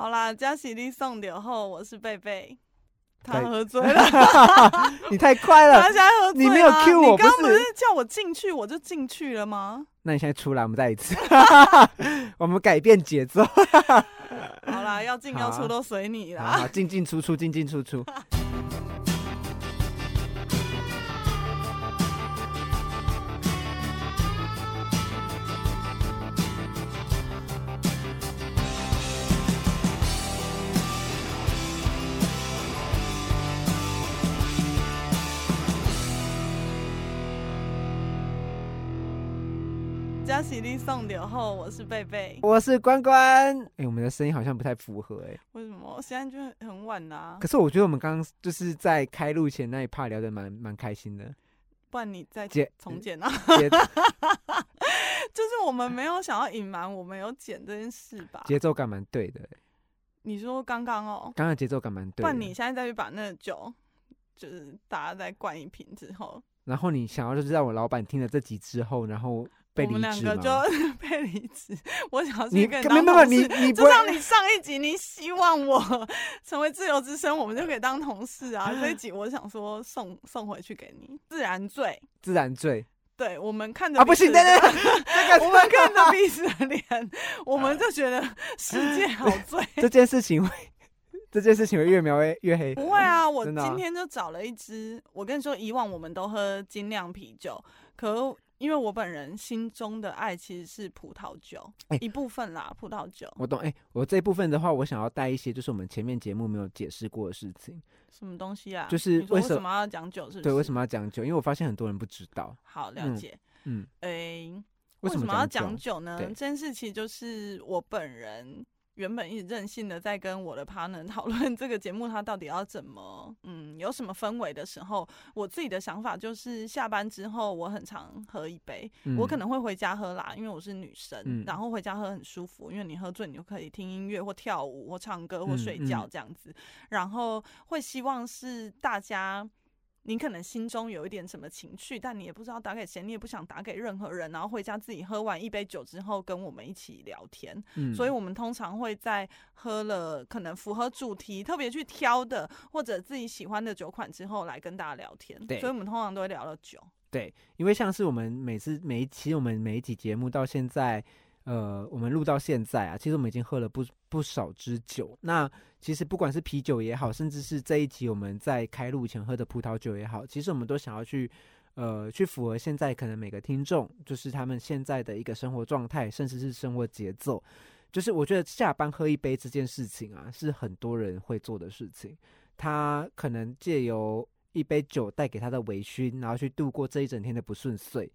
好啦，加喜力送酒后，我是贝贝。他对喝醉了，你太快了他现。在喝醉你没有啦 cue 我你刚不不是是叫我进去，我就进去了吗？那你现在出来，我们再一次，我们改变节奏。好啦，要进要出都随你好啦。好，进进出出，进进出出。加喜力送酒后，我是贝贝。我是关关。哎、我们的声音好像不太符合哎、为什么？现在就很晚啦、可是我觉得我们刚刚就是在开录前那一趴聊得蛮蛮开心的。不然你再姐重剪啊。就是我们没有想要隐瞒我们有剪这件事吧？节奏感蛮对的、欸，你说刚刚哦，刚刚的节奏感蛮对的。不然你现在再去把那个酒，就是大家再灌一瓶之后，然后你想要就是让我老板听了这集之后，然后被我们两离职吗？个就 被离职。我想要你去跟没没有你。你就像你上一集，你希望我 成为自由之身，我们就可以当同事啊。这一集我想说送送回去给你，自然醉。自然醉对我们看着啊！不行，等等，我们看着彼此的脸，我们就觉得世界好醉。这件事情会，这件事情会越描越越黑。不会啊，我今天就找了一支。我跟你说，以往我们都喝精酿啤酒，可因为我本人心中的爱其实是葡萄酒，哎一部分啦，葡萄酒。我懂，哎、我这部分的话，我想要带一些就是我们前面节目没有解释过的事情。什么东西啊？就是为什么要讲酒？是不是？对，为什？么要讲酒？因为我发现很多人不知道，好了嗯解。嗯，诶、为什什么要讲讲酒呢？对这件事情就是我本人原本一直任性的在跟我的 partner 讨论这个节目它到底要怎么，嗯，有什么氛围的时候，我自己的想法就是下班之后我很常喝一杯，我可能能会回家喝啦，因为我是女生，嗯。然后回家喝很舒服，因为你喝醉你就可以听音乐或跳舞或唱歌或睡嗯觉嗯。这样子，然后会希望是大家。你可能心中有一点什么情绪，但你也不知道打给谁，你也不想打给任何人，然后回家自己喝完一杯酒之后跟我们一起聊天。嗯所以我们通常会在喝了可能符合主题、特别去挑的或者自己喜欢的酒款之后来跟大家聊天。对所以我们通常都会聊了酒。对，因为像是我们每次每一期我们每一集节目到现在，呃，我们录到现在啊，其实我们已经喝了不不少支酒。那其实不管是啤酒也好，甚至是这一集我们在开录前喝的葡萄酒也好，其实我们都想要去。呃，去符合现在可能每个听众，就是他们现在的一个生活状态，甚至是生活节奏。就是我觉得下班喝一杯这件事情啊，是很多人会做的事情。他可能借由一杯酒带给他的微醺，然后去度过这一整天的不顺遂。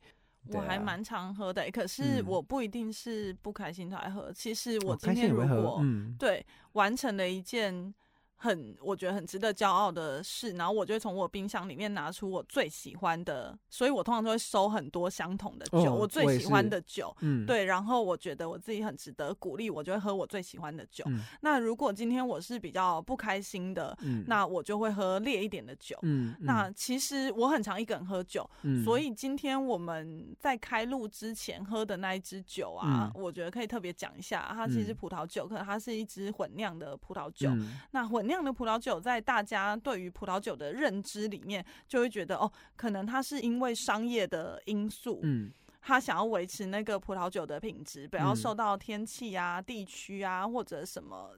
我还蛮常喝的欸、可是嗯我不一定是不开心才喝。其实我哦今天如果、嗯，对完成了一件很我觉得很值得骄傲的事，然后我就会从我冰箱里面拿出我最喜欢的，所以我通常都会收很多相同的酒，哦我最喜欢的酒。嗯，，对，然后我觉得我自己很值得鼓励，我就会喝我最喜欢的酒。嗯那如果今天我是比较不开心的，嗯，那我就会喝烈一点的酒。嗯，那其实我很常一个人喝酒，嗯所以今天我们在开录之前喝的那一支酒啊，我觉得可以特别讲一下，它其实葡萄酒，可能它是一支混酿的葡萄酒。嗯那混酿的葡萄酒，在大家对于葡萄酒的认知里面，就会觉得哦，可能它是因为商业的因素，嗯他想要维持那个葡萄酒的品质，不要嗯。受到天气啊、地区啊或者什么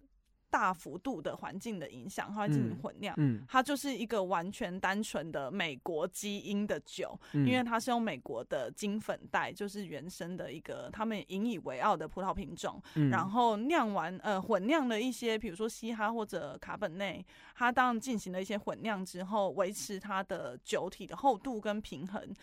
大幅度的环境的影响，它会进行嗯混酿。嗯，它就是一个完全单纯的美国基因的酒，嗯因为它是用美国的金粉带，就是原生的一个他们引以为傲的葡萄品种，嗯然后酿完呃混酿了一些，比如说嘻哈或者卡本内，它当然进行了一些混酿之后，维持它的酒体的厚度跟平衡。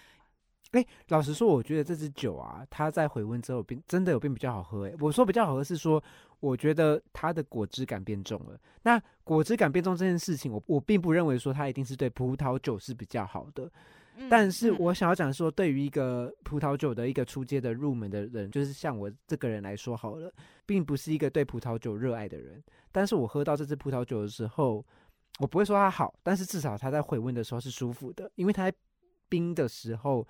哎、老实说，我觉得这支酒啊，它在回温之后变真的有变比较好喝。哎，我说比较好喝是说，我觉得它的果汁感变重了。那果汁感变重这件事情，我我并不认为说它一定是对葡萄酒是比较好的。嗯但是嗯我想要讲说，对于一个葡萄酒的一个初阶的入门的人，就是像我这个人来说好了，并不是一个对葡萄酒热爱的人。但是我喝到这支葡萄酒的时候，我不会说它好，但是至少它在回温的时候是舒服的，因为它在冰的时候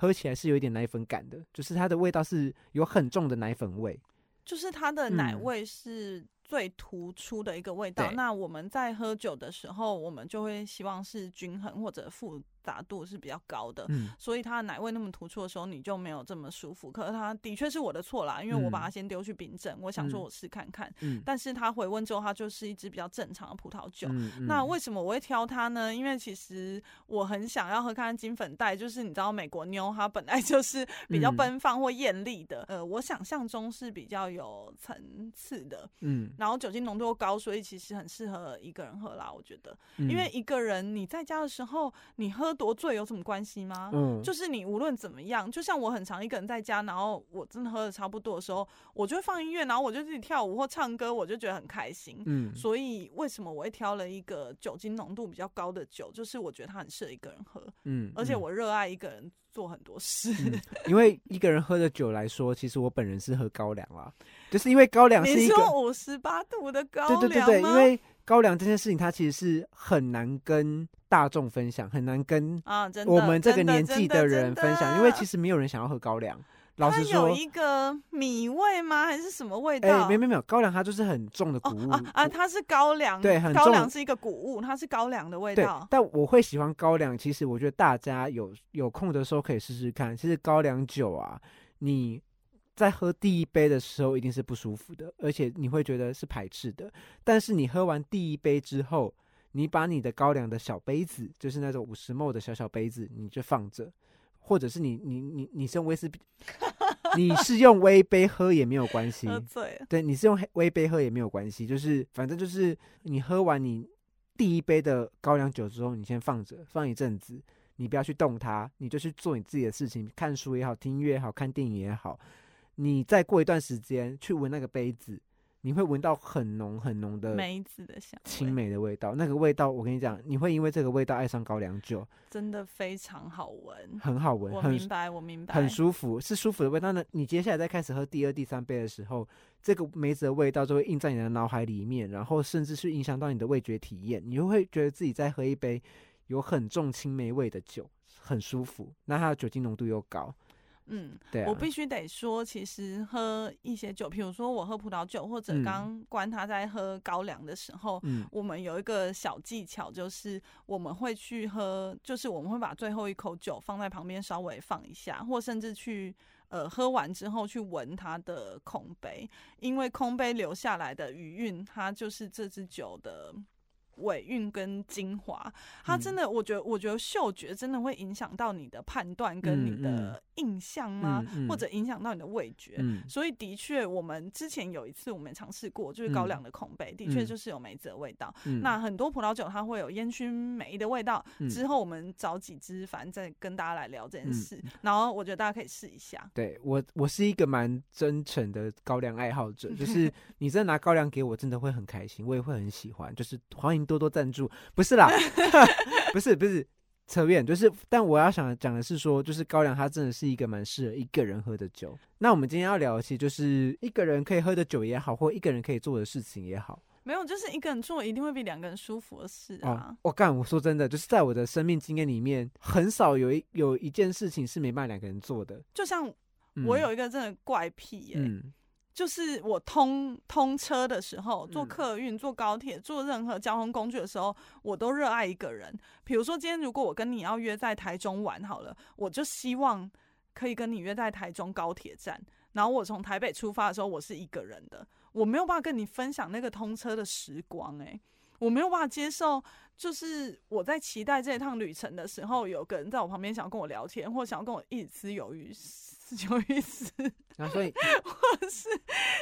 喝起来是有一点奶粉感的，就是它的味道是有很重的奶粉味。就是它的奶嗯味是最突出的一个味道。对那我们在喝酒的时候，我们就会希望是均衡或者复杂度是比较高的。嗯所以它的奶味那么突出的时候，你就没有这么舒服。可是它的确是我的错啦，因为我把它嗯先丢去冰镇，我想说嗯我试看看，嗯但是它回温之后，它就是一支比较正常的葡萄酒。那为什么我会挑它呢？因为其实我很想要喝看看金粉黛，就是你知道美国妞它本来就是比较嗯奔放或艳丽的，呃，我想象中是比较有层次的，嗯，然后酒精浓度又高，所以其实很适合一个人喝啦。我觉得，嗯因为一个人你在家的时候，你喝多醉有什么关系吗？嗯就是你无论怎么样，就像我很常一个人在家，然后我真的喝的差不多的时候，我就会放音乐，然后我就自己跳舞或唱歌，我就觉得很开心。嗯所以为什么我会挑了一个酒精浓度比较高的酒？就是我觉得它很适合一个人喝，嗯，而且嗯我热爱一个人做很多事。嗯，因为一个人喝的酒来说，其实我本人是喝高粱啦，就是因为高粱是你一个，说五十八度的高粱对对对对，吗因为高粱这件事情，它其实是很难跟大众分享，很难跟啊，我们这个年纪的人分享，因为其实没有人想要喝高粱。老实说，它有一个米味吗？还是什么味道哎、道？没没没有，高粱它就是很重的谷物、哦啊啊，它是高粱，对很重高粱是一个谷物，它是高粱的味道，。但我会喜欢高粱。其实我觉得大家有有空的时候可以试试看。其实高粱酒啊，你在喝第一杯的时候一定是不舒服的，而且你会觉得是排斥的。但是你喝完第一杯之后，你把你的高粱的小杯子，就是那种五十 ml 的小小杯子，你就放着，或者是你你你你是用威士忌，你是用微杯喝也没有关系。对，你是用黑微杯喝也没有关系，就是反正就是你喝完你第一杯的高粱酒之后，你先放着，放一阵子，你不要去动它，你就去做你自己的事情，看书也好，听音乐也好，看电影也好，你再过一段时间去闻那个杯子，你会闻到很浓很浓的梅子的香青，梅的味道，那个味道我跟你讲，你会因为这个味道爱上高粱酒，真的非常好闻。很好闻，很我明白，我明白，很舒服，是舒服的味道那。你接下来再开始喝第二、第三杯的时候，这个梅子的味道就会印在你的脑海里面，然后甚至是影响到你的味觉体验，你就会觉得自己在喝一杯有很重青梅味的酒，很舒服。那它的酒精浓度又高，嗯，对啊，我必须得说，其实喝一些酒，比如说我喝葡萄酒，或者嗯。刚关他在喝高粱的时候，嗯。我们有一个小技巧，就是我们会去喝，就是我们会把最后一口酒放在旁边稍微放一下，或甚至去呃喝完之后去闻它的空杯，因为空杯留下来的余韵，它就是这支酒的。尾韵跟精华，它真嗯的，我觉得，我觉得嗅觉真的会影响到你的判断跟你嗯的印象吗？嗯嗯或者影响到你的味觉？嗯所以的确，我们之前有一次我们尝试过，就是高嗯粱的孔杯，的确嗯就是有梅子的味道。嗯那很多葡萄酒它会有烟熏梅的味道。嗯之后我们找几支，反正再跟大家来聊这件嗯事。然后我觉得大家可以试一下。对我，我是一个蛮真诚的高粱爱好者，就是你真的拿高粱给我，真的会很开心，我也会很喜欢。就是欢迎多多赞助，不是啦，不是不是扯远，就是但我要想讲的是说，就是高粱它真的是一个蛮适合一个人喝的酒。那我们今天要聊的其实就是一个人可以喝的酒也好，或一个人可以做的事情也好。没有，就是一个人做一定会比两个人舒服的事哦啊。，我干，我说真的，就是在我的生命经验里面，很少有一有一件事情是没办法两个人做的。就像嗯我有一个真的怪癖耶、嗯就是我通通车的时候，坐嗯客运、坐高铁、坐任何交通工具的时候，我都热爱一个人。比如说今天如果我跟你要约在台中玩好了，我就希望可以跟你约在台中高铁站。然后我从台北出发的时候，我是一个人的，我没有办法跟你分享那个通车的时光、欸，我没有办法接受，就是我在期待这一趟旅程的时候，有个人在我旁边想要跟我聊天，或想要跟我一起吃鱿鱼丝、鱿鱼丝，然后所以 或是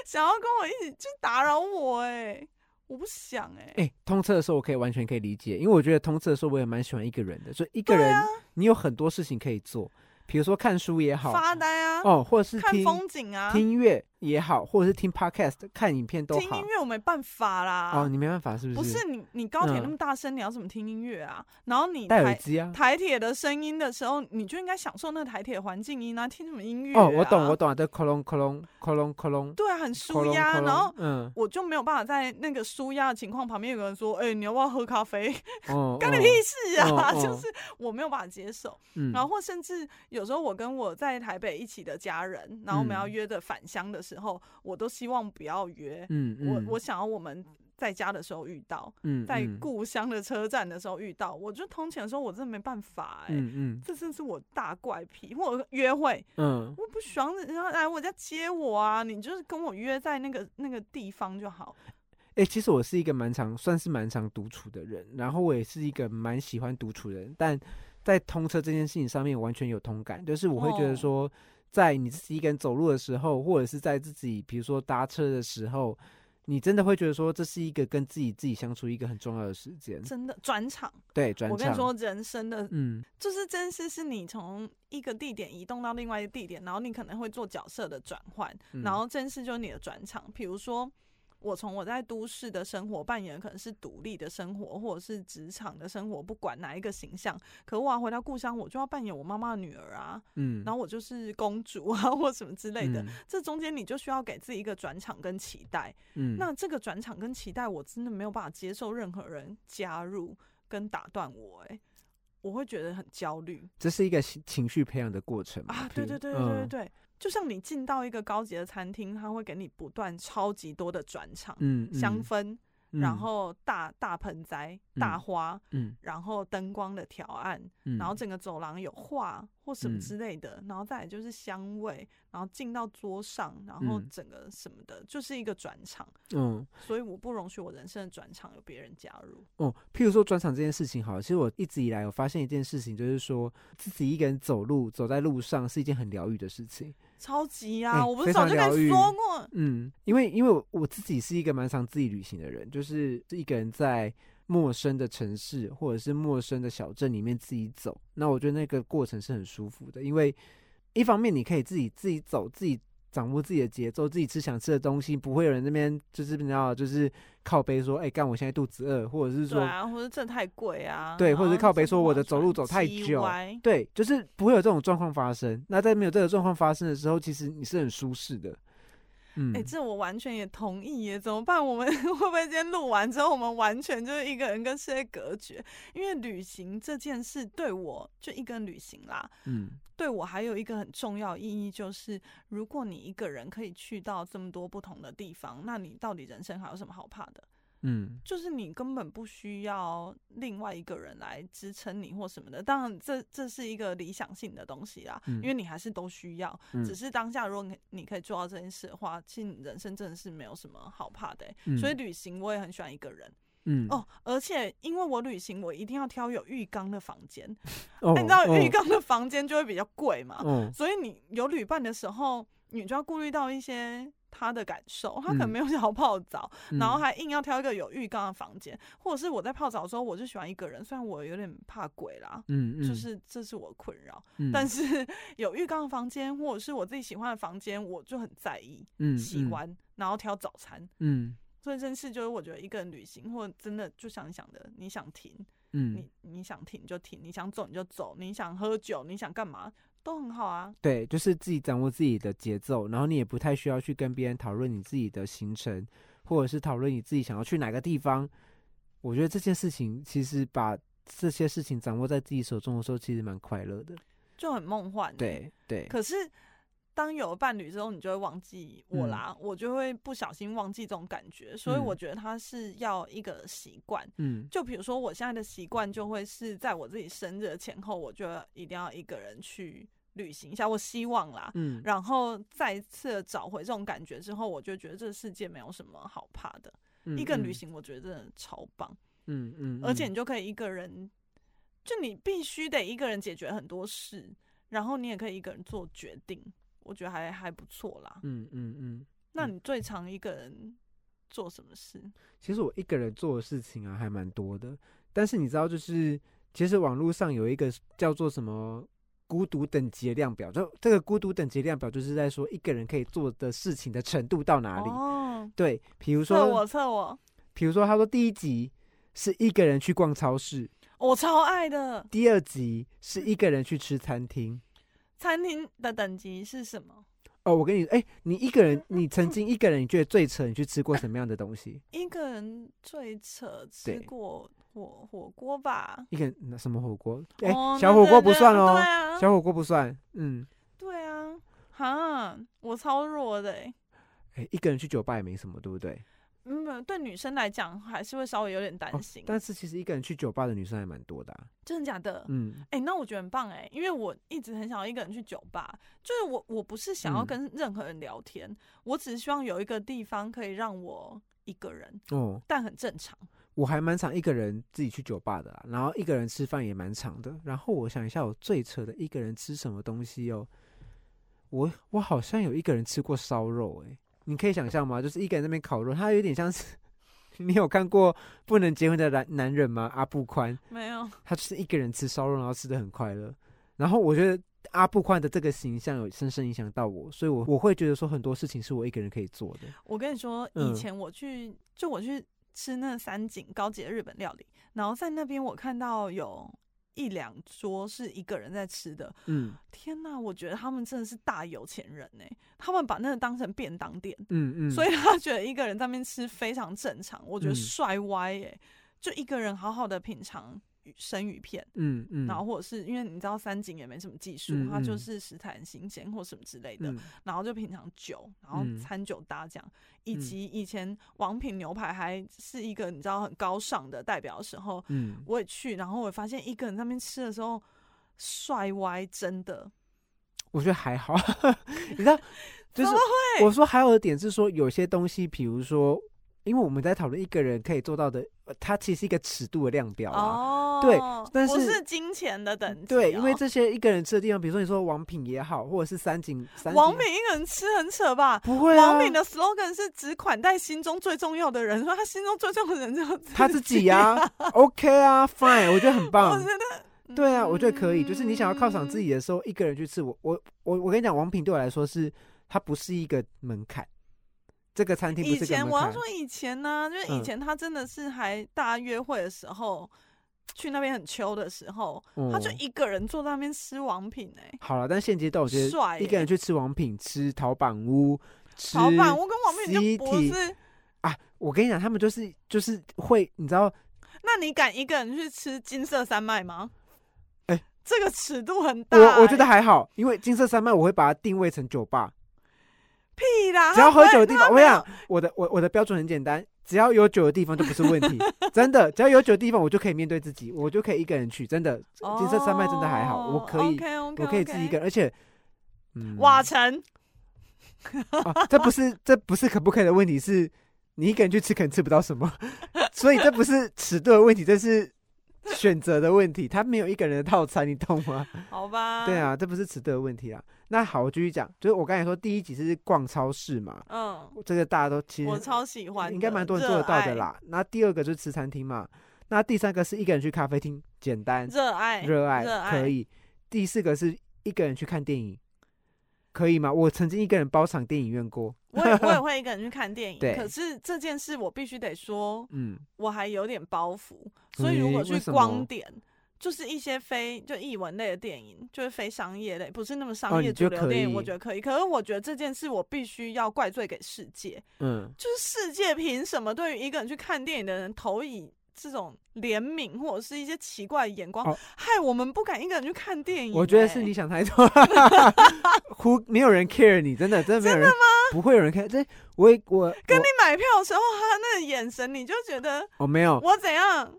想要跟我一起去打扰我、哎，我不想、哎、哎、通车的时候我可以完全可以理解，因为我觉得通车的时候我也蛮喜欢一个人的，所以一个人你有很多事情可以做，比如说看书也好，发呆啊，哦，或者是看听风景啊，听音乐也好，或者是听 podcast 看影片都好听音。乐我没办法啦。哦，你没办法是不是不是？你，你高铁嗯那么大声，你要怎么听音乐啊？然后你戴耳台机啊。台铁的声音的时候，你就应该享受那个台铁环境音啊，听什么音乐、啊？哦，我懂，我。懂啊，这克隆克隆克隆克隆，对啊，很舒压，然后，嗯，我就没有办法在那个舒压的情况旁边有个人说：“哎、你要不要喝咖啡？”哦，干你哦屁事啊！就是我没有办法接受。嗯，然后或甚至有时候我跟我在台北一起的家人，然后我们要嗯约的返乡的时时候，我都希望不要约。嗯嗯，我我想要我们在家的时候遇到，嗯在嗯故乡的车站的时候遇到，我就通勤的时候我真的没办法哎、嗯嗯这真是我大怪癖。或者约会，嗯我不喜欢人家来我家接我啊，你就是跟我约在那个那个地方就好。哎、其实我是一个蛮常，算是蛮常独处的人，然后我也是一个蛮喜欢独处的人，但在通车这件事情上面完全有同感，就是我会觉得哦说，在你自己一个人走路的时候，或者是在自己比如说搭车的时候，你真的会觉得说，这是一个跟自己自己相处一个很重要的时间，真的转场，对，转场，我跟你说，人生的嗯。就是真是是你从一个地点移动到另外一个地点，然后你可能会做角色的转换，嗯然后真是就是你的转场。比如说，我从我在都市的生活扮演可能是独立的生活，或者是职场的生活，不管哪一个形象。可我要回到故乡，我就要扮演我妈妈的女儿啊，嗯，然后我就是公主啊，或什么之类的。嗯这中间你就需要给自己一个转场跟期待。嗯，那这个转场跟期待，我真的没有办法接受任何人加入跟打断我、欸，我会觉得很焦虑这是一个情情绪培养的过程啊！对对对对对嗯对，就像你进到一个高级的餐厅，它会给你不断超级多的转场，嗯，香嗯氛，嗯然后大大盆栽、大嗯花，嗯然后灯光的调暗，嗯，然后整个走廊有画或什么嗯之类的，然后再来就是香味，然后进到桌上，然后嗯整个什么的，就是一个转场。嗯所以我不容许我人生的转场有别人加入。哦，譬如说转场这件事情，好了，其实我一直以来有发现一件事情，就是说自己一个人走路走在路上是一件很疗愈的事情。超级啊！哎我不是早就跟你说过，嗯，因为因为我我自己是一个蛮常自己旅行的人，就是一个人在陌生的城市或者是陌生的小镇里面自己走，那我觉得那个过程是很舒服的，因为一方面你可以自己自己走，自己掌握自己的节奏，自己吃想吃的东西，不会有人那边就是你知道就是靠背说，哎、干我现在肚子饿，或者是说。对啊，或者这太贵啊，对或者是靠背说我的走路走太久对，就是不会有这种状况发生。那在没有这个状况发生的时候，其实你是很舒适的。嗯，哎、这我完全也同意耶，怎么办？我们 会不会今天录完之后，我们完全就是一个人跟世界隔绝？因为旅行这件事对我就一个人旅行啦，嗯对我还有一个很重要意义，就是如果你一个人可以去到这么多不同的地方，那你到底人生还有什么好怕的？嗯就是你根本不需要另外一个人来支撑你或什么的。当然这，这是一个理想性的东西啦，嗯因为你还是都需要。嗯只是当下，如果你你可以做到这件事的话，其实你人生真的是没有什么好怕的欸、嗯所以旅行我也很喜欢一个人嗯哦，而且因为我旅行，我一定要挑有浴缸的房间。哦那你知道哦浴缸的房间就会比较贵嘛，哦所以你有旅伴的时候，你就要顾虑到一些他的感受，他可能嗯。没有 想要泡澡，然后嗯。还硬要挑一个有浴缸的房间，或者是我在泡澡的时候，我就喜欢一个人，虽然我有点怕鬼啦。嗯嗯，就是这是我困扰，嗯，但是 有浴缸的房间，或者是我自己喜欢的房间，我就很在意嗯嗯。喜欢，然后挑早餐。嗯。所以这件事就是我觉得一个人旅行，或者真的就像你想的，你想停，嗯。你你想停就停，你想走你就走，你想喝酒，你想干嘛都很好啊。对，就是自己掌握自己的节奏，然后你也不太需要去跟别人讨论你自己的行程，或者是讨论你自己想要去哪个地方。我觉得这件事情其实把这些事情掌握在自己手中的时候，其实蛮快乐的。就很梦幻、欸。，对对，可是当有了伴侣之后，你就会忘记我嗯。啦，我就会不小心忘记这种感觉，所以嗯。我觉得它是要一个习惯。嗯。就比如说，我现在的习惯就会是在我自己生日的前后，我就一定要一个人去旅行一下。我希望啦，嗯。然后再次找回这种感觉之后，我就觉得这个世界没有什么好怕的。一个人旅，行，我觉得真的超棒，嗯嗯，而且你就可以一个人，就你必须得一个人解决很多事，然后你也可以一个人做决定，我觉得还还不错啦。嗯嗯嗯，那你最常一个人做什么事？其实我一个人做的事情啊还蛮多的，但是你知道，就是其实网络上有一个叫做什么孤独等级的量表，就这个孤独等级量表就是在说一个人可以做的事情的程度到哪里。哦，对，比如测说，我测我，比如说他说第一集是一个人去逛超市，我超爱的。第二集是一个人去吃餐厅。餐厅的等级是什么？哦，我跟你，哎、你一个人，你曾经一个人，你觉得最扯，你去吃过什么样的东西？一个人最扯，吃过火火锅吧？一个人那什么火锅？哎、哦小火锅不算哦。哦，对啊，小火锅不算。嗯，对啊，哈，我超弱的欸哎、一个人去酒吧也没什么，对不对？嗯，对女生来讲还是会稍微有点担心。哦但是其实一个人去酒吧的女生还蛮多的、啊。真的假的？嗯，哎、那我觉得很棒哎、因为我一直很想要一个人去酒吧，就是我我不是想要嗯跟任何人聊天，我只是希望有一个地方可以让我一个人，哦，但很正常。我还蛮常一个人自己去酒吧的啦，然后一个人吃饭也蛮长的。然后我想一下，我最扯的一个人吃什么东西哦？我我好像有一个人吃过烧肉、欸，你可以想象吗？就是一个人在那边烤肉，他有点像是 你有看过《不能结婚的男男人》吗？阿布宽，没有，他就是一个人吃烧肉，然后吃的很快乐。然后我觉得阿布宽的这个形象有深深影响到我，所以我我会觉得说很多事情是我一个人可以做的。我跟你说，嗯以前我去，就我去吃那三井高级的日本料理，然后在那边我看到有一两桌是一个人在吃的，嗯。天哪，我觉得他们真的是大有钱人呢、他们把那个当成便当店，嗯嗯，所以他觉得一个人在那边吃非常正常，我觉得嗯。帅歪耶、就一个人好好的品尝鱼生鱼片。嗯嗯，然后或者是因为你知道三井也没什么技术，嗯它就嗯。是食材很新鲜或什么之类的，嗯。然后就品尝酒，然后嗯。餐酒搭这样，以嗯。及以前王品牛排还是一个你知道很高尚的代表的时候，嗯，我也去，然后我发现一个人在那边吃的时候帅歪，真的。我觉得还好，你知道，就是我说还有的点是说，有些东西，比如说，因为我们在讨论一个人可以做到的，呃它其实是一个尺度的量表啊。哦，对但是不是金钱的等级、对，因为哦这些一个人吃的地方，比如说你说王品也好，或者是三井，三井王品一个人吃很扯吧？不会啊，王品的 slogan 是只款待心中最重要的人，说他心中最重要的人就是他自己呀、OK 啊，Fine，我觉得很 我棒觉。得对啊，我觉得可以。就是你想要犒赏自己，己的时候，一个人去吃，我我我我跟你讲，王品对我来说是它不是一个门槛，这个餐厅不以。前我要说以前呢、就是以嗯前他真的是还大家约会的时候，去那边很秋的时候，他就哦一个人坐在那边吃王品哎、好了，但现阶段我觉得一个人去吃王品、吃陶板屋、吃陶板，屋跟王品就不是。啊，我跟你讲，他们就是就是会，你知道，那你敢一个人去吃金色山脉吗？哎这个尺度很大、欸我我觉得还好，因为金色山脉我会把它定位成酒吧，屁啦，只要喝酒的地方，我跟你讲，我的我我的标准很简单，只要有酒的地方就不是问题，真的，只要有酒的地方我就可以面对自己，我就可以一个人去，真的，金色山脉真的还好，我可以我可以自己一个人，而且，嗯，瓦城，啊，这不是这不是可不可以的问题，是你一个人去吃可能吃不到什么，所以这不是尺度的问题，这是 选择的问题。他没有一个人的套餐，你懂吗？好吧？对，啊，这不是尺度的问题啊。那好，我继续讲，就是我刚才说第一集是逛超市嘛，嗯，这个大家都其实我超喜欢，应该蛮多人做得到的啦。那第二个就是吃餐厅嘛，那第三个是一个人去咖啡厅，简单热爱，热爱热爱，可以。第四个是一个人去看电影，可以吗？我曾经一个人包场电影院过，我也我也 会一个人去看电影，可是这件事我必须得说，嗯，我还有点包袱，所以如果去光点。就是一些非就译文类的电影，就是非商业类，不是那么哦商业主流电影，我觉得可以。可是我觉得这件事我必须要怪罪给世界，嗯，就是世界凭什么对于一个人去看电影的人投以这种怜悯或者是一些奇怪的眼光，哦害我们不敢一个人去看电影、我觉得是欸你想太多，呼，没有人 care 你，真的，真的没有人，不会有人 care。这我我我跟你买票的时候，他那个眼神，你就觉得我没有，我怎样？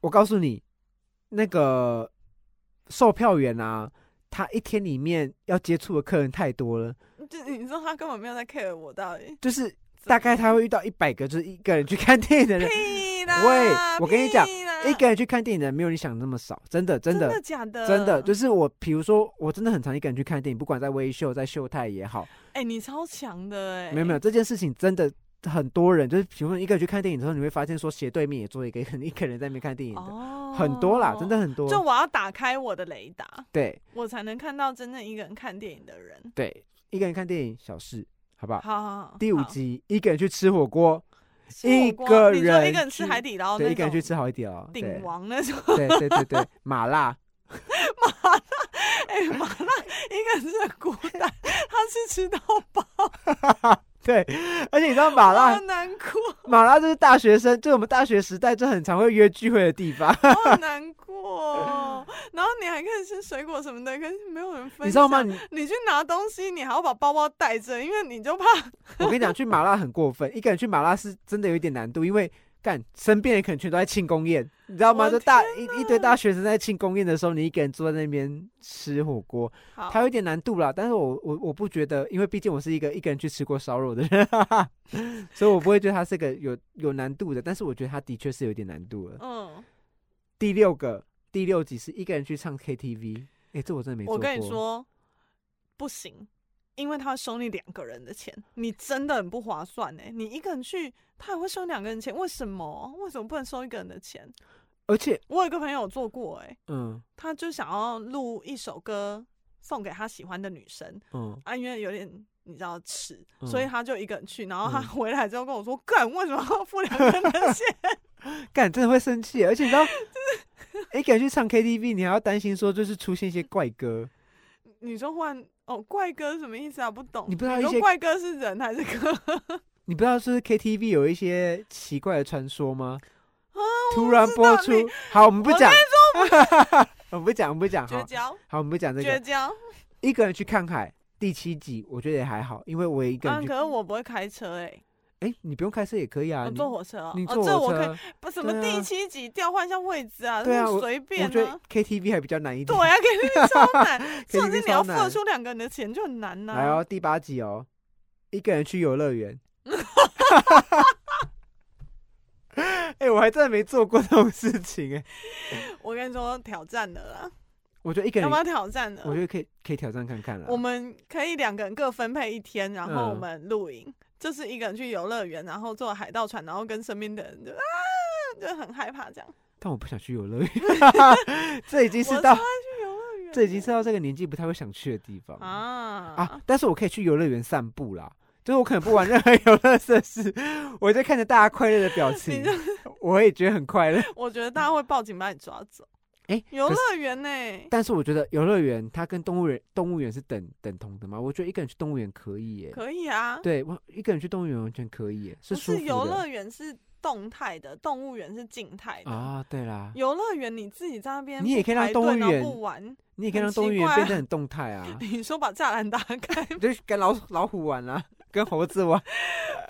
我告诉你，那个售票员啊，他一天里面要接触的客人太多了，就你说他根本没有在 care 我到底。就是大概他会遇到一百个就是一个人去看电影的人，屁啦！喂我跟你讲一个人去看电影的人没有你想的那么少，真的真真的假的？真的，就是我，比如说我真的很常一个人去看电影，不管在微秀在秀泰也好，哎、你超强的哎、没有没有这件事情真的。很多人就是，比如说一个人去看电影之后，你会发现说斜对面也坐一个人一个人在那边看电影的，哦，很多啦，真的。很多。就我要打开我的雷达，对我才能看到真正一个人看电影的人。对，一个人看电影小事，好不好？好好好，第五集一个人去吃火锅，一锅个人一个人吃海底捞对，一个人去吃好一点哦。对鼎王那种对对对对，麻辣，麻辣哎、麻辣一个人吃孤单，他是吃到饱。对，而且你知道马好拉难过，马拉就是大学生，就我们大学时代就很常会约聚会的地方，好 难过哦。然后你还可以吃水果什么的，可是没有人分享。你知道吗？？你你去拿东西，你还要把包包带着，因为你就怕我跟你讲，去马拉很过分，一个人去马拉是真的有一点难度，因为干身边人可能全都在庆功宴，你知道吗？就大一一堆大学生在庆功宴的时候，你一个人坐在那边吃火锅，好它有一点难度啦。但是我我我不觉得，因为毕竟我是一个一个人去吃过烧肉的人，所以我不会觉得它是个有有难度的。但是我觉得它的确是有点难度了。嗯，第六个第六集是一个人去唱 KTV，哎、这我真的没做我过。跟你说不行，因为他会收你两个人的钱，你真的很不划算哎。你一个人去，他也会收两个人钱，为什么？为什么不能收一个人的钱？而且我有一个朋友做过哎，嗯他就想要录一首歌送给他喜欢的女生嗯，啊，因为有点。你知道迟，嗯所以他就一个人去，然后他嗯回来之后跟我说：“干，为什么要付两个人的钱？干真的会生气，而且你知道，一个人去唱 KTV，你还要担心说就是出现一些怪歌，你说换哦，怪哥什么意思啊？不懂。你不知道一些怪哥是人还是歌？你不知道是 KTV 有一些奇怪的传说吗？啊突然播出，好，我们不我讲，我们不讲，我们不讲，好，绝交，好，我们不讲这个。绝交。一个人去看海，第七集我觉得也还好，因为我也一个。可是我不会开车哎，哎，你不用开车也可以啊，我你坐火车哦。你哦坐火这我可以，车，不什么第七集调换一下位置啊，对啊我觉得。KTV 还比较难一 点。对啊，KTV 超难，重 KTV 点是你要付出两个人的钱就很难呐。来哦，第八集哦，一个人去游乐园。哎、我还真的没做过这种事情哎、我跟你说，挑战的啦，我觉得一个人要不，要挑战的？我觉得可以可以挑战看看了。我们可以两个人各分配一天，然后我嗯们露营，就是一个人去游乐园，然后坐海盗船，然后跟身边的人就啊，就很害怕这样。但我不想去游乐园，这已经是到这已经是到这个年纪不太会想去的地方啊啊！但是我可以去游乐园散步啦，就是我可能不玩任何游乐设施，我就看着大家快乐的表情，我也觉得很快乐。我觉得大家会报警把你抓走。哎、游乐园呢？但是我觉得游乐园它跟动物园动物园是等等同的嘛，我觉得一个人去动物园可以耶。可以啊，对，我一个人去动物园完全可以耶，是不舒服的。是游乐园是动态的，动物园是静态的。啊，对啦，游乐园你自己在那边，你也可以让动物园不玩。你也可以很让动物园变得很动态啊，你说把栅栏打开，就是跟老老虎玩啊，跟猴子玩。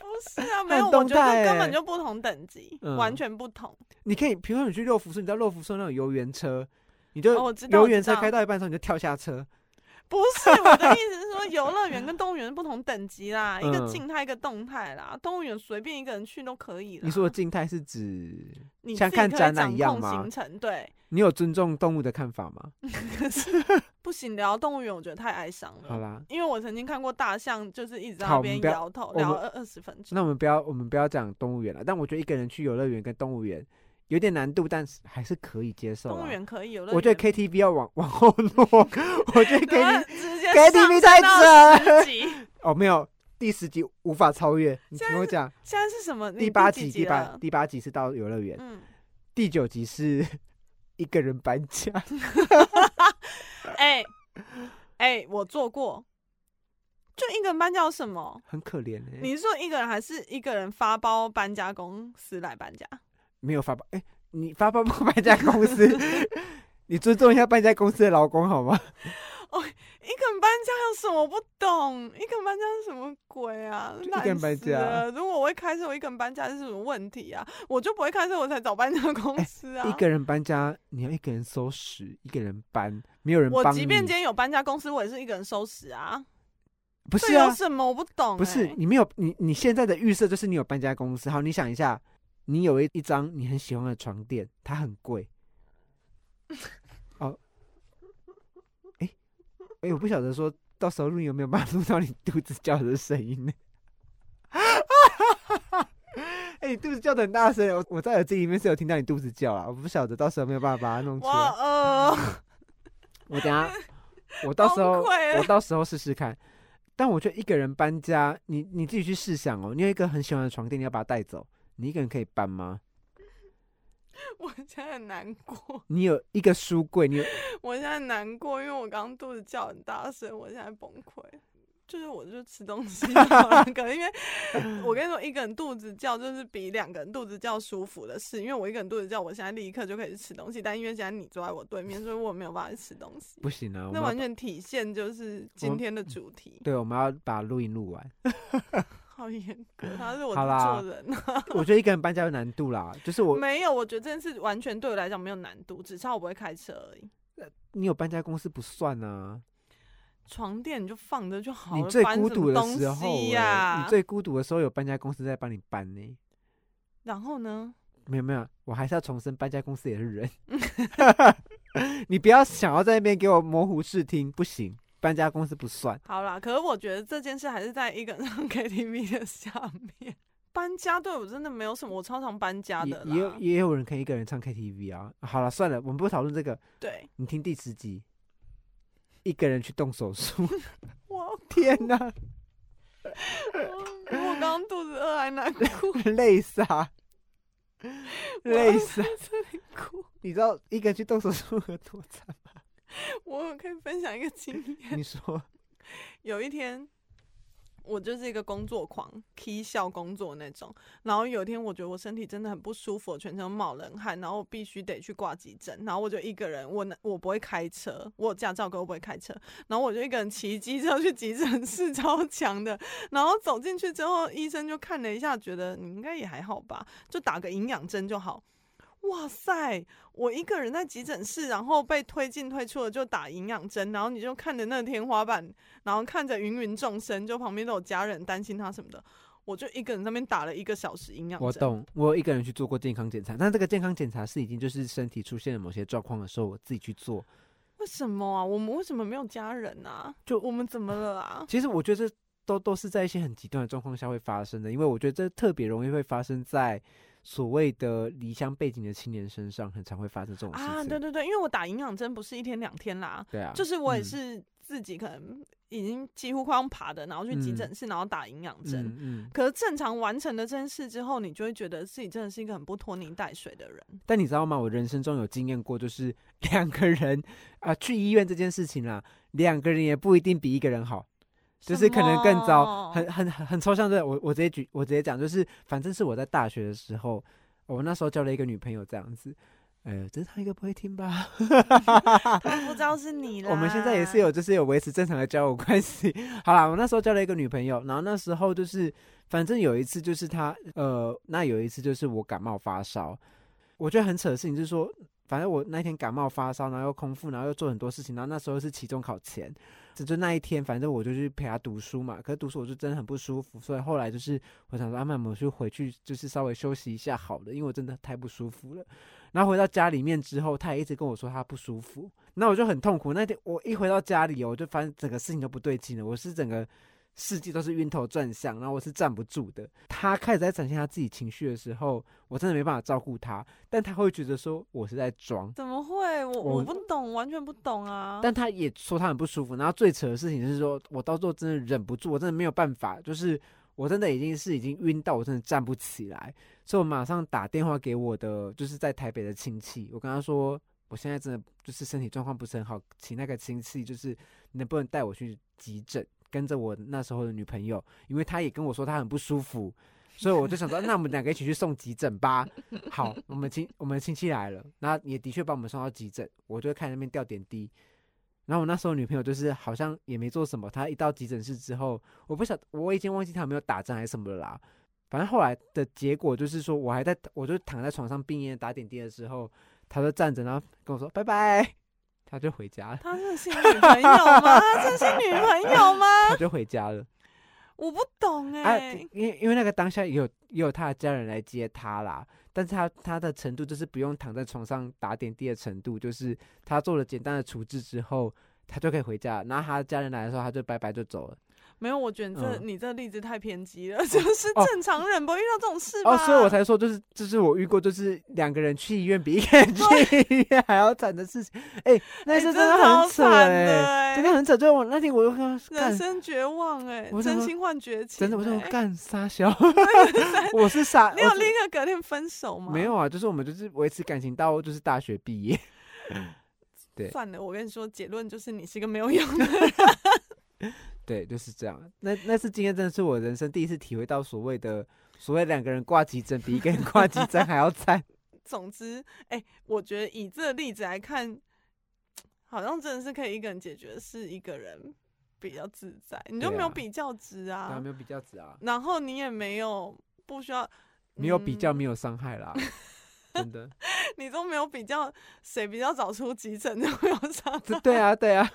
不是啊，没有，我觉得根本就不同等级，嗯完全不同。你可以，比如说你去六福村，你知道六福村那种游园车，你就游园车开到一半的时候你就跳下车，不是我的意思是说，游乐园跟动物园是不同等级啦，一个嗯静态，一个动态啦。动物园随便一个人去都可以啦。你说的静态是指你像看展览一样吗行程对，你有尊重动物的看法吗？不行，聊动物园我觉得太哀伤了。好啦，因为我曾经看过大象，就是一直在那边摇头，聊二二十分钟。那我们不要我们不要讲动物园了，但我觉得一个人去游乐园跟动物园有点难度，但是还是可以接受动物啊。园可以，游乐我觉得 KTV 要往往后落，我觉得 KTV 太哦没有第十集无法超越，你听我讲，现在是什么？第八集第八？第八集是到游乐园，嗯，第九集是 一个人搬家，哎哎，我做过，就一个人搬家有什么？很可怜哎、你是说一个人还是一个人发包搬家公司来搬家？没有发包，哎、你发包不搬家公司，你尊重一下搬家公司的劳工好吗？一个人搬家有什么不懂？一个人搬家是什么鬼啊？就一个人搬家如果我会开车，我一个人搬家是什么问题啊？我就不会开车，我才找搬家公司啊。一个人搬家，你要一个人收拾，一个人搬，没有人帮。我即便今天有搬家公司，我也是一个人收拾啊。不是啊有，什么我不懂、欸？不是你没有你你现在的预设就是你有搬家公司。好，你想一下，你有一一张你很喜欢的床垫，它很贵。哦，哎、哎、我不晓得说到时候录音有没有办法 录到你肚子叫的声音呢？哎、你肚子叫的很大声，我我在耳机里面是有听到你肚子叫啊，我不晓得到时候有没有办法把它弄出我来。呃，我等下，我到时候我到时候试试看。但我觉得一个人搬家，你你自己去试想哦，你有一个很喜欢的床垫，你要把它带走，你一个人可以搬吗？我现在很难过，你有一个书柜，你有 我现在很难过，因为我刚刚肚子叫很大声，我现在崩溃。就是我就吃东西好了，可能因为 我跟你说，一个人肚子叫就是比两个人肚子叫舒服的事。因为我一个人肚子叫，我现在立刻就可以去吃东西，但因为现在你坐在我对面，所以我没有办法去吃东西。不行啊，那完全体现就是今天的主题，对，我们要把录音录完。好严格，他是我的做人啊。我觉得一个人搬家有难度啦，就是我没有，我觉得这件事完全对我来讲没有难度，只差我不会开车而已。你有搬家公司不算啊，床垫你就放着就好了，你最孤独的时候、欸，呀、你最孤独的时候有搬家公司在帮你搬呢、然后呢？没有没有，我还是要重申，搬家公司也是人。你不要想要在那边给我模糊视听，不行，搬家公司不算。好啦，可是我觉得这件事还是在一个人唱 KTV 的下面。搬家对我真的没有什么，我超常搬家的啦。也有也有人可以一个人唱 KTV 啊。好了，算了，我们不讨论这个。对，你听第十集，一个人去动手术。我天哪，我比我刚刚肚子饿还难哭，累死啊！累死啊！这里哭。你知道一个人去动手术有多惨吗？我可以分享一个经验。你说，有一天，我就是一个工作狂，K 笑工作那种。然后有一天，我觉得我身体真的很不舒服，我全身冒冷汗，然后我必须得去挂急诊。然后我就一个人，我呢我不会开车，我有驾照，可我不会开车。然后我就一个人骑机车去急诊室，超强的。然后走进去之后，医生就看了一下，觉得你应该也还好吧，就打个营养针就好。哇塞！我一个人在急诊室，然后被推进推出了，就打营养针，然后你就看着那个天花板，然后看着芸芸众生，就旁边都有家人担心他什么的，我就一个人在那边打了一个小时营养针。我懂，我有一个人去做过健康检查，但这个健康检查是已经就是身体出现了某些状况的时候，我自己去做。为什么啊？我们为什么没有家人啊？就我们怎么了啊？其实我觉得这都都是在一些很极端的状况下会发生的，因为我觉得这特别容易会发生在所谓的离乡背景的青年身上，很常会发生这种事情。啊，对对对，因为我打营养针不是一天两天啦，对啊，就是我也嗯是自己可能已经几乎快要爬的，然后去急诊室，然后打营养针。嗯嗯。可是正常完成了这件事之后，你就会觉得自己真的是一个很不拖泥带水的人。但你知道吗？我人生中有经验过，就是 两个人啊、去医院这件事情啦，两个人也不一定比一个人好。就是可能更糟，很很很很抽象的。我我直接举，我直接讲，就是反正是我在大学的时候，我那时候交了一个女朋友这样子。呃，这他应该不会听吧？他 不知道是你啦。我们现在也是有，就是有维持正常的交友关系。好啦，我那时候交了一个女朋友，然后那时候就是，反正有一次就是她，呃，那有一次就是我感冒发烧，我觉得很扯的事情就是说，反正我那天感冒发烧，然后又空腹，然后又做很多事情，然后那时候是期中考前，就就那一天，反正我就去陪他读书嘛。可是读书我就真的很不舒服，所以后来就是我想说，阿、曼，我就回去就是稍微休息一下好了，因为我真的太不舒服了。然后回到家里面之后，他也一直跟我说他不舒服，那我就很痛苦。那天我一回到家里，我就发现整个事情都不对劲了，我是整个世界都是晕头转向，然后我是站不住的。他开始在展现他自己情绪的时候，我真的没办法照顾他，但他会觉得说我是在装，怎么会？我我我不懂，完全不懂啊。但他也说他很不舒服。然后最扯的事情是说，我到最后真的忍不住，我真的没有办法，就是我真的已经是已经晕到我真的站不起来，所以我马上打电话给我的就是在台北的亲戚，我跟他说，我现在真的就是身体状况不是很好，请那个亲戚就是能不能带我去急诊，跟着我那时候的女朋友，因为她也跟我说她很不舒服。所以我就想说，那我们两个一起去送急诊吧。好，我们亲我们亲戚来了，然后也的确把我们送到急诊，我就看那边吊点滴。然后我那时候女朋友就是好像也没做什么，她一到急诊室之后，我不晓我已经忘记她有没有打针还是什么了啦。反正后来的结果就是说，我还在我就躺在床上病恹打点滴的时候，她就站着，然后跟我说拜拜，她就回家了，他这是女朋友吗？他这是女朋友吗？他就回家了。我不懂哎、啊，因为因为那个当下也有也有他的家人来接他啦，但是他他的程度就是不用躺在床上打点滴的程度，就是他做了简单的处置之后，他就可以回家。然后他的家人来的时候，他就拜拜就走了。没有，我觉得这、嗯你这个例子太偏激了，就是哦正常人不会遇到这种事吧？哦，所以我才说，就是就是我遇过，就是两个人去医院比一个人去医院还要惨的事情。哎、那哎次真真的的很惨哎、真的很扯。就我那天我就跟他人，生绝望哎、真心换绝情、真的我就哎干傻笑，我是傻，你有立刻隔天分手吗？没有啊，就是我们就是维持感情到就是大学毕业。对算了，我跟你说，结论就是你是一个没有用的人。对，就是这样。那那次今天真的是我人生第一次体会到所谓的所谓两个人挂急诊比一个人挂急诊还要惨。总之，哎、我觉得以这个例子来看，好像真的是可以一个人解决，是一个人比较自在，你就没有比较值对啊，啊，没有比较值啊，然后你也没有不需要，没有比较，嗯没有伤害啦，真的。你都没有比较谁比较早出急诊，就没有伤害对啊，对啊，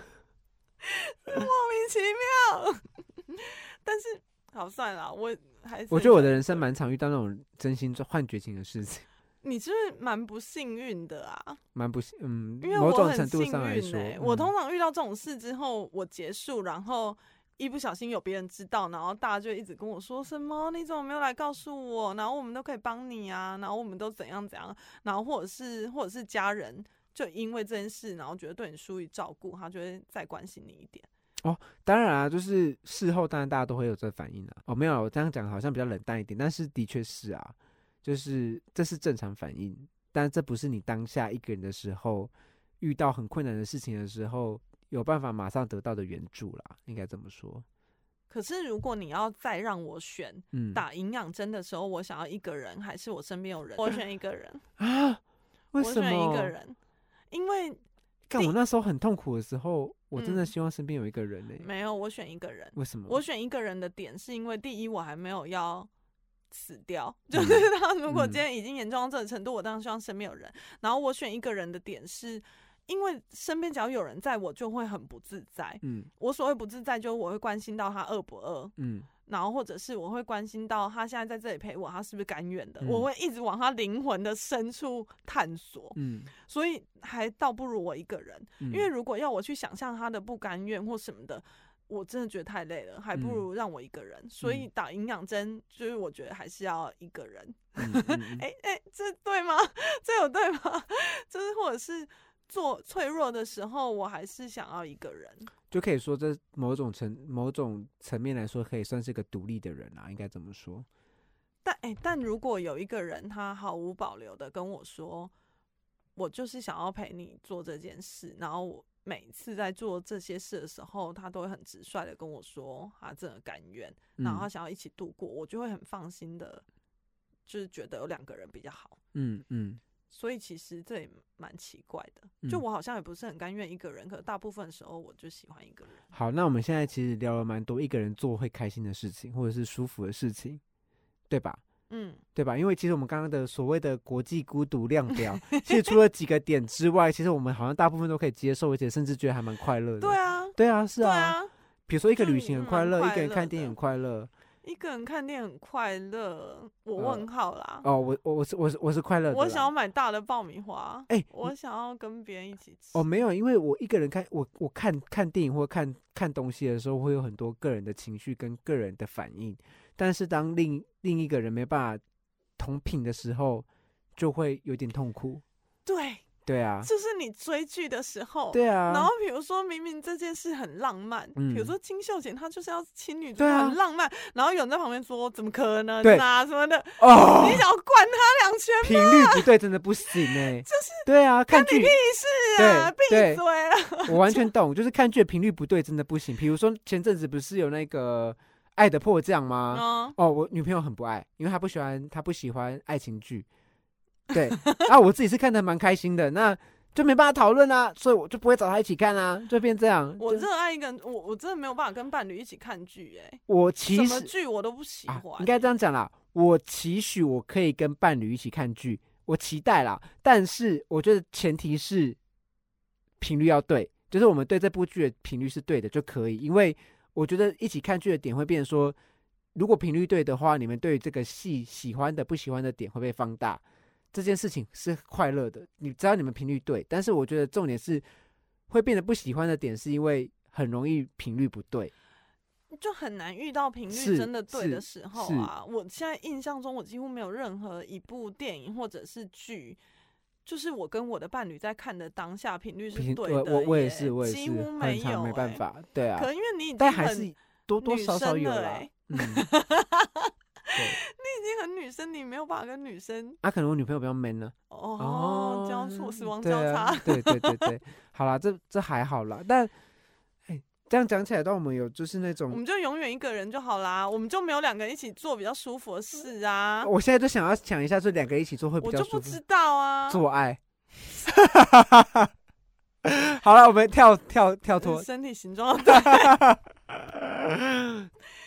莫名其妙。但是好算了，我还是我觉得我的人生蛮常遇到那种真心换绝情的事情，你是不是蛮不幸运的啊？蛮不幸，嗯，因为某我很种程度幸上来说，我嗯通常遇到这种事之后，我结束，然后一不小心有别人知道，然后大家就一直跟我说什么你怎么没有来告诉我？然后我们都可以帮你啊，然后我们都怎样怎样，然后或者是或者是家人就因为这件事，然后觉得对你疏于照顾，他就会再关心你一点。哦当然啊，就是事后当然大家都会有这反应啊。哦，没有，我这样讲好像比较冷淡一点，但是的确是啊，就是这是正常反应，但这不是你当下一个人的时候遇到很困难的事情的时候有办法马上得到的援助啦，应该这么说。可是如果你要再让我选嗯，打营养针的时候，我想要一个人，还是我身边有人？我选一个人，啊，为我什么？选一个人，因为看我那时候很痛苦的时候，我真的嗯希望身边有一个人呢、没有我选一个人。为什么？我选一个人的点是因为第一，我还没有要死掉，嗯就是他如果嗯今天已经严重到这个程度，我当然希望身边有人。然后我选一个人的点是。因为身边只要有人在，我就会很不自在。嗯我所谓不自在，就是我会关心到他饿不饿，嗯然后或者是我会关心到他现在在这里陪我，他是不是甘愿的。嗯我会一直往他灵魂的深处探索，嗯，所以还倒不如我一个人。嗯因为如果要我去想象他的不甘愿或什么的，我真的觉得太累了，还不嗯如让我一个人。所以打营养针，就是我觉得还是要一个人。嗯嗯嗯哎哎、这对吗？这有对吗？就是或者是做脆弱的时候，我还是想要一个人。就可以说这某种层某种层面来说，可以算是个独立的人啊，应该这么说。但哎、但如果有一个人他毫无保留的跟我说，我就是想要陪你做这件事，然后我每次在做这些事的时候，他都会很直率的跟我说他真的甘愿，然后想要一起度过，我就会很放心的，就是觉得有两个人比较好。嗯嗯所以其实这也蛮奇怪的，就嗯我好像也不是很甘愿一个人，可大部分时候我就喜欢一个人。好，那我们现在其实聊了蛮多一个人做会开心的事情，或者是舒服的事情，对吧？嗯，对吧？因为其实我们刚刚的所谓的国际孤独量表，其实除了几个点之外，其实我们好像大部分都可以接受，而且甚至觉得还蛮快乐的。对，啊，对啊，是对啊。啊，比如说一个就旅行很蛮快乐，一个人看电影很快乐。一个人看电影很快乐，我呃问号啦。哦，我我我是我是我是快乐的啦。我想要买大的爆米花，哎我想要跟别人一起吃。哦，没有，因为我一个人看我我看看电影或看看东西的时候，会有很多个人的情绪跟个人的反应，但是当另另一个人没办法同频的时候，就会有点痛苦。对，对啊，就是你追剧的时候，对啊，然后比如说明明这件事很浪漫，嗯比如说金秀贤她就是要亲女主对啊很浪漫，然后有人在旁边说怎么可能对啊什么的，哦你，想要灌他两拳，频率不对，真的不行哎、就是对啊，看剧你屁事啊，闭嘴了。我完全懂，就是看剧的频率不对，真的不行。比如说前阵子不是有那个《爱的迫降》吗？嗯，哦，我女朋友很不爱，因为她不喜欢，她不喜欢爱情剧。对，啊，我自己是看的蛮开心的，那就没办法讨论啊，所以我就不会找他一起看啊，就变这样。我热爱一个人，我我真的没有办法跟伴侣一起看剧，哎，我其什么实剧我都不喜啊欢，，应该这样讲啦，我期许我可以跟伴侣一起看剧，我期待啦，但是我觉得前提是频率要对，就是我们对这部剧的频率是对的就可以，因为我觉得一起看剧的点会变成说，如果频率对的话，你们对于这个戏喜欢的、不喜欢的点会被放大，这件事情是快乐的。你只要你们频率对，但是我觉得重点是会变得不喜欢的点，是因为很容易频率不对。就很难遇到频率真的对的是时候啊！我现在印象中，我几乎没有任何一部电影或者是剧，就是我跟我的伴侣在看的当下频率是频对的我我我也是，我也是几乎没有、常没办欸。法，对啊可，能因为你已经很但还是多多女少少生有啦。了欸嗯，已经很女生，你没有办法跟女生啊，可能我女朋友比较 man 呢。哦交错死亡交叉。啊，对对对对，好啦，这这还好啦，但哎，这样讲起来，到我们有就是那种我种，们就永远一个人就好啦，我们就没有两个人一起做比较舒服的事啊。我现在就想要想一下，这两个人一起做会比我较舒服就不知。道啊，做爱。好了，我们跳跳跳脱，身体形状对，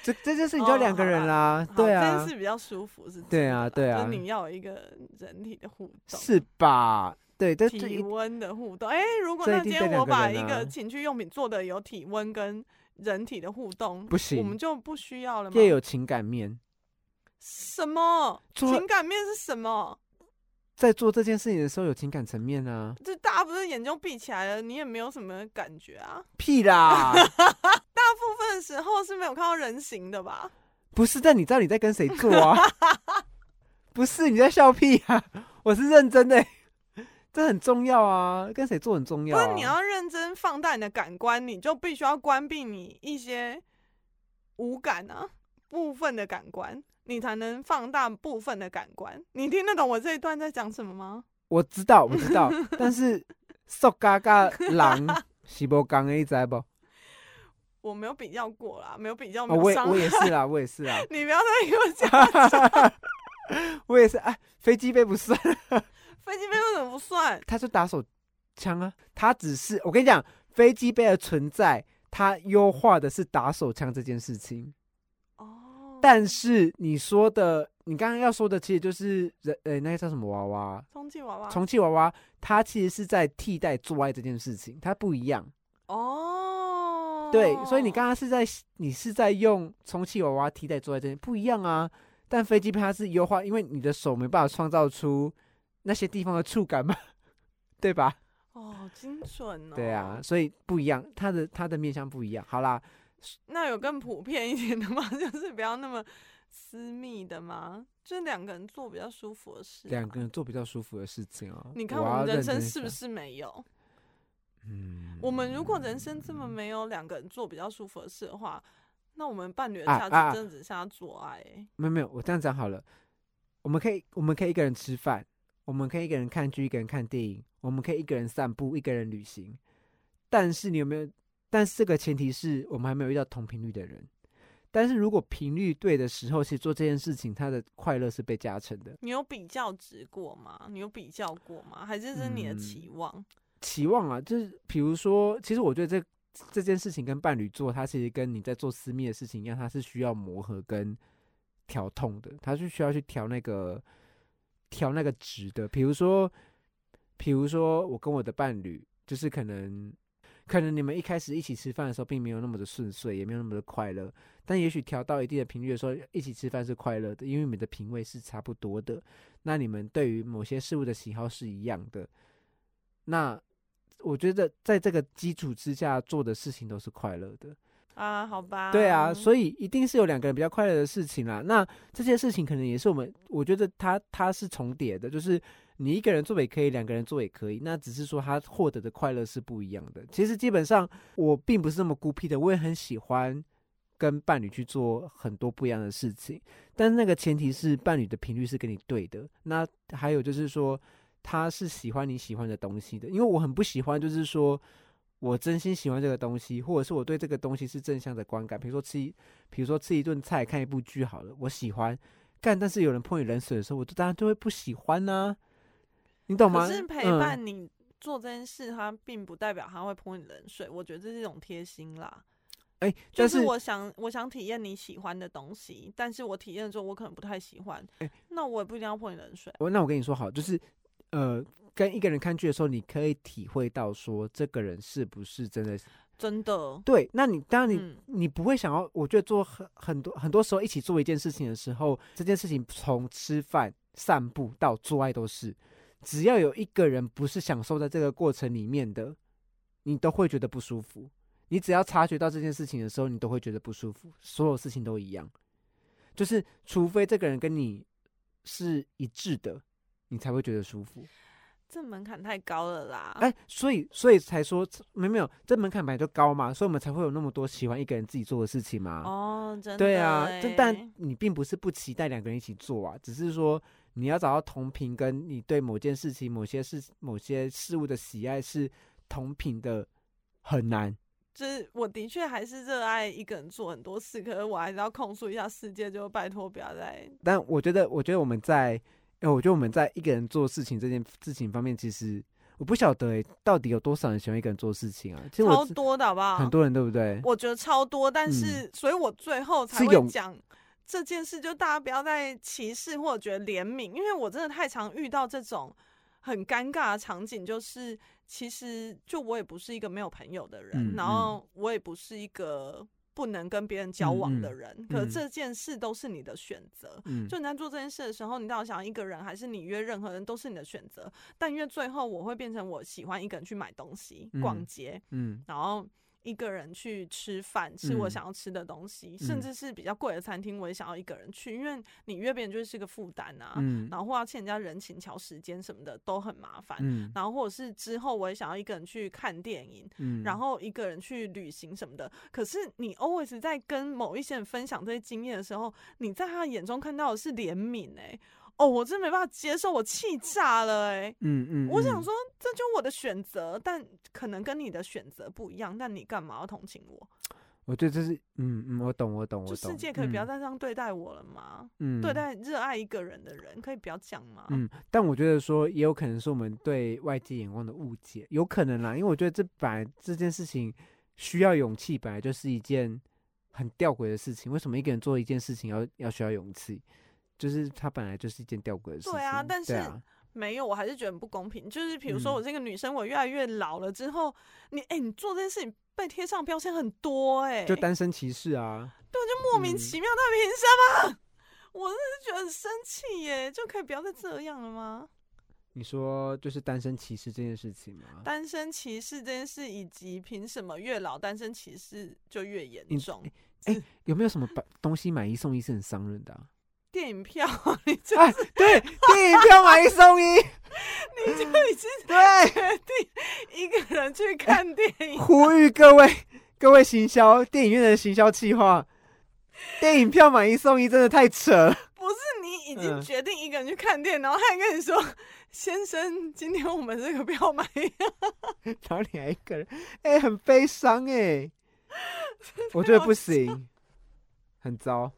这这件事情就两个人啦，好对啊这件，事比较舒服是。对啊对啊就是你要有一个人体的互动。是吧？对，但这一体温的互动，哎、如果那今天我把一个情趣用品做的有体温跟人体的互动，不行我们就不需要了吗？也有情感面，什么情感面是什么？在做这件事情的时候有情感层面啊，就大家不是眼睛闭起来了，你也没有什么感觉啊。屁啦，大部分的时候是没有看到人形的吧？不是，但你知道你在跟谁做啊？不是你在笑屁啊？我是认真的欸、这很重要啊，跟谁做很重要、啊。不是你要认真放大你的感官，你就必须要关闭你一些无感啊部分的感官，你才能放大部分的感官。你听得懂我这一段在讲什么吗？我知道，我知道，但是瘦嘎嘎狼是无讲的，你知不？我没有比较过啦，没有比较，哦，我也没有伤害。我也是啦，我也是啦，你不要再给我讲 我也是。哎，飞机杯不算，飞机杯为什么不算？他是打手枪啊，他只是我跟你讲，飞机杯的存在，它优化的是打手枪这件事情。哦，但是你说的，你刚刚要说的，其实就是人，呃，那个叫什么娃娃？充气娃娃充气娃娃，它其实是在替代做爱这件事情，它不一样。哦，对，所以你刚刚是在你是在用充气娃娃替代坐在这件不一样啊。但飞机杯它是优化，因为你的手没办法创造出那些地方的触感嘛，对吧？哦，精准哦。对啊，，所以不一样，它的它的面向不一样。好啦，那有更普遍一点的吗？就是不要那么私密的吗？就是两个人做比较舒服的事。两个人做比较舒服的事情哦。你看我们人生？是不是没有？嗯，我们如果人生这么没有两个人做比较舒服的事的话，那我们伴侣的价啊啊啊值真的只剩下做爱、欸。没有没有，我这样讲好了。我们可以我们可以一个人吃饭，我们可以一个人看剧，一个人看电影，我们可以一个人散步，一个人旅行。但是你有没有？但是这个前提是我们还没有遇到同频率的人。但是如果频率对的时候，其实做这件事情，他的快乐是被加成的。你有比较值过吗？你有比较过吗？还是是你的嗯期望？期望啊，就是比如说，其实我觉得这这件事情跟伴侣做，它其实跟你在做私密的事情一样，它是需要磨合跟调痛的，它是需要去调那个调那个值的。比如说，比如说我跟我的伴侣，就是可能可能你们一开始一起吃饭的时候，并没有那么的顺遂，也没有那么的快乐，但也许调到一定的频率的时候，一起吃饭是快乐的，因为你们的品味是差不多的。那你们对于某些事物的喜好是一样的，那我觉得在这个基础之下做的事情都是快乐的。啊，好吧。对啊，所以以一定是有两个人比较快乐的事情啦。那这些事情可能也是我们，我觉得它它是重叠的，就是你一个人做也可以，两个人做也可以。那只是说他获得的快乐是不一样的。其实基本上我并不是那么孤僻的，我也很喜欢跟伴侣去做很多不一样的事情，但是那个前提是伴侣的频率是跟你对的。那还有就是说他是喜欢你喜欢的东西的，因为我很不喜欢就是说。我真心喜欢这个东西，或者是我对这个东西是正向的观感。比如说吃一，比如说吃一顿菜，看一部剧好了，我喜欢干，但是有人泼你冷水的时候，我就当然就会不喜欢呢、你懂吗？可是陪嗯伴你做这件事，它并不代表他会泼你冷水。我觉得这是一种贴心啦。哎、但就是我想，我想体验你喜欢的东西，但是我体验了之后，我可能不太喜欢，哎那我也不一定要泼你冷水。我那我跟你说好，就是呃，跟一个人看剧的时候，你可以体会到说这个人是不是真的真的，对。那你当然你、嗯你不会想要，我觉得做很很多很多时候一起做一件事情的时候，这件事情从吃饭、散步到做爱都是，只要有一个人不是享受在这个过程里面的，你都会觉得不舒服。你只要察觉到这件事情的时候，你都会觉得不舒服。所有事情都一样，就是除非这个人跟你是一致的，你才会觉得舒服。这门槛太高了啦。哎、所以所以才说没没有，这门槛本来就高嘛，所以我们才会有那么多喜欢一个人自己做的事情嘛。哦，真的。对啊，这但你并不是不期待两个人一起做啊，只是说你要找到同频，跟你对某件事情、某些事、某些事物的喜爱是同频的，很难。就是我的确还是热爱一个人做很多事，可是我还是要控诉一下世界，就拜托不要再但我觉得，我觉得我们在，哎、我觉得我们在一个人做事情这件事情方面，其实我不晓得、哎，到底有多少人喜欢一个人做事情啊？其实我超多的好不好？很多人对不对？我觉得超多，但是，所以我最后才会讲这件事，就大家不要再歧视或者觉得怜悯，因为我真的太常遇到这种很尴尬的场景，就是其实就我也不是一个没有朋友的人，嗯然后我也不是一个不能跟别人交往的嗯嗯人，可嗯这件事都是你的选择。嗯，就你在做这件事的时候，你到底想要一个人，还是你约任何人，都是你的选择。但约最后，我会变成我喜欢一个人去买东西、逛嗯街，嗯然后一个人去吃饭，吃我嗯想要吃的东西，甚嗯至是比较贵的餐厅，我也想要一个人去，因为你约别人就是个负担啊，嗯然后或要欠人家人情、调时间什么的都很麻烦。嗯然后或者是之后我也想要一个人去看电影，嗯，然后一个人去旅行什么的。可是你 always 在跟某一些人分享这些经验的时候，你在他的眼中看到的是怜悯、欸，哦，我真没办法接受，我气炸了、欸，嗯嗯，嗯，我想说，这就我的选择，但可能跟你的选择不一样。但你干嘛要同情我？我觉得这是，嗯嗯，我懂我懂我懂，世界可以不要嗯再这样对待我了吗？嗯对待热爱一个人的人，可以不要这样吗？嗯，但我觉得说也有可能是我们对外界眼光的误解，有可能啦，因为我觉得这本来这件事情需要勇气，本来就是一件很吊诡的事情。为什么一个人做一件事情要要需要勇气？就是它本来就是一件吊诡的事情。对啊但是啊没有，我还是觉得很不公平。就是比如说，嗯我这个女生，我越来越老了之后，你哎、你做这件事情被贴上标签很多哎、就单身歧视啊，对，就莫名嗯其妙，他凭什么？我真的是觉得很生气耶，就可以不要再这样了吗？你说就是单身歧视这件事情吗？单身歧视这件事，以及凭什么越老单身歧视就越严你重？有没有什么把东西买一送一是很伤人的、啊？电影票，你就哎，对，电影票买一送一，你就已经对，决定一个人去看电影，呼吁各位各位行销电影院的行销计划，电影票买一送一真的太扯了。不是你已经嗯。决定一个人去看电影，然后他还跟你说：“先生，今天我们这个票买。然后你还一个人，哎、很悲伤哎，我觉得不行，很糟。”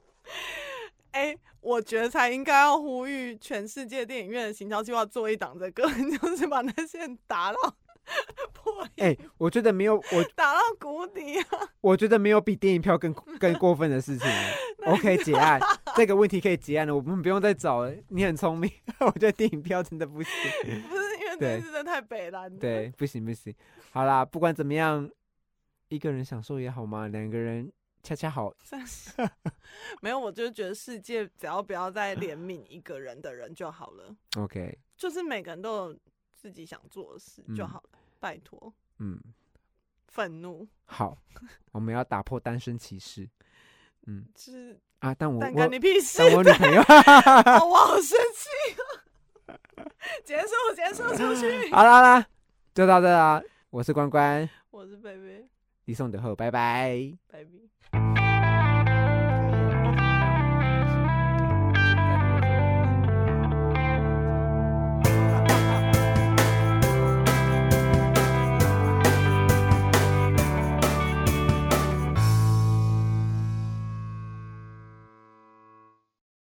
哎、我觉得才应该要呼吁全世界电影院的行销计划做一档这个，就是把那些人打到 破哎、我觉得没有，我打到谷底啊！我觉得没有比电影票更更过分的事情了。OK，结案，这个问题可以结案了，我们不用再找了。你很聪明，我觉得电影票真的不行。不是因为真的太北蓝了。对，不行不行。好啦，不管怎么样，一个人享受也好嘛，两个人恰恰好。没有，我就觉得世界只要不要再怜悯一个人的人就好了，OK，就是每个人都有自己想做的事就嗯好了。拜托，嗯，愤怒好，我们要打破单身歧视。嗯是啊，但我但我你屁事！但我女朋友。哦我好生气哦！结束，结束，出去。好啦好啦，就到这啦。我是关关，我是贝贝李送德后，拜拜。，baby。Thank you.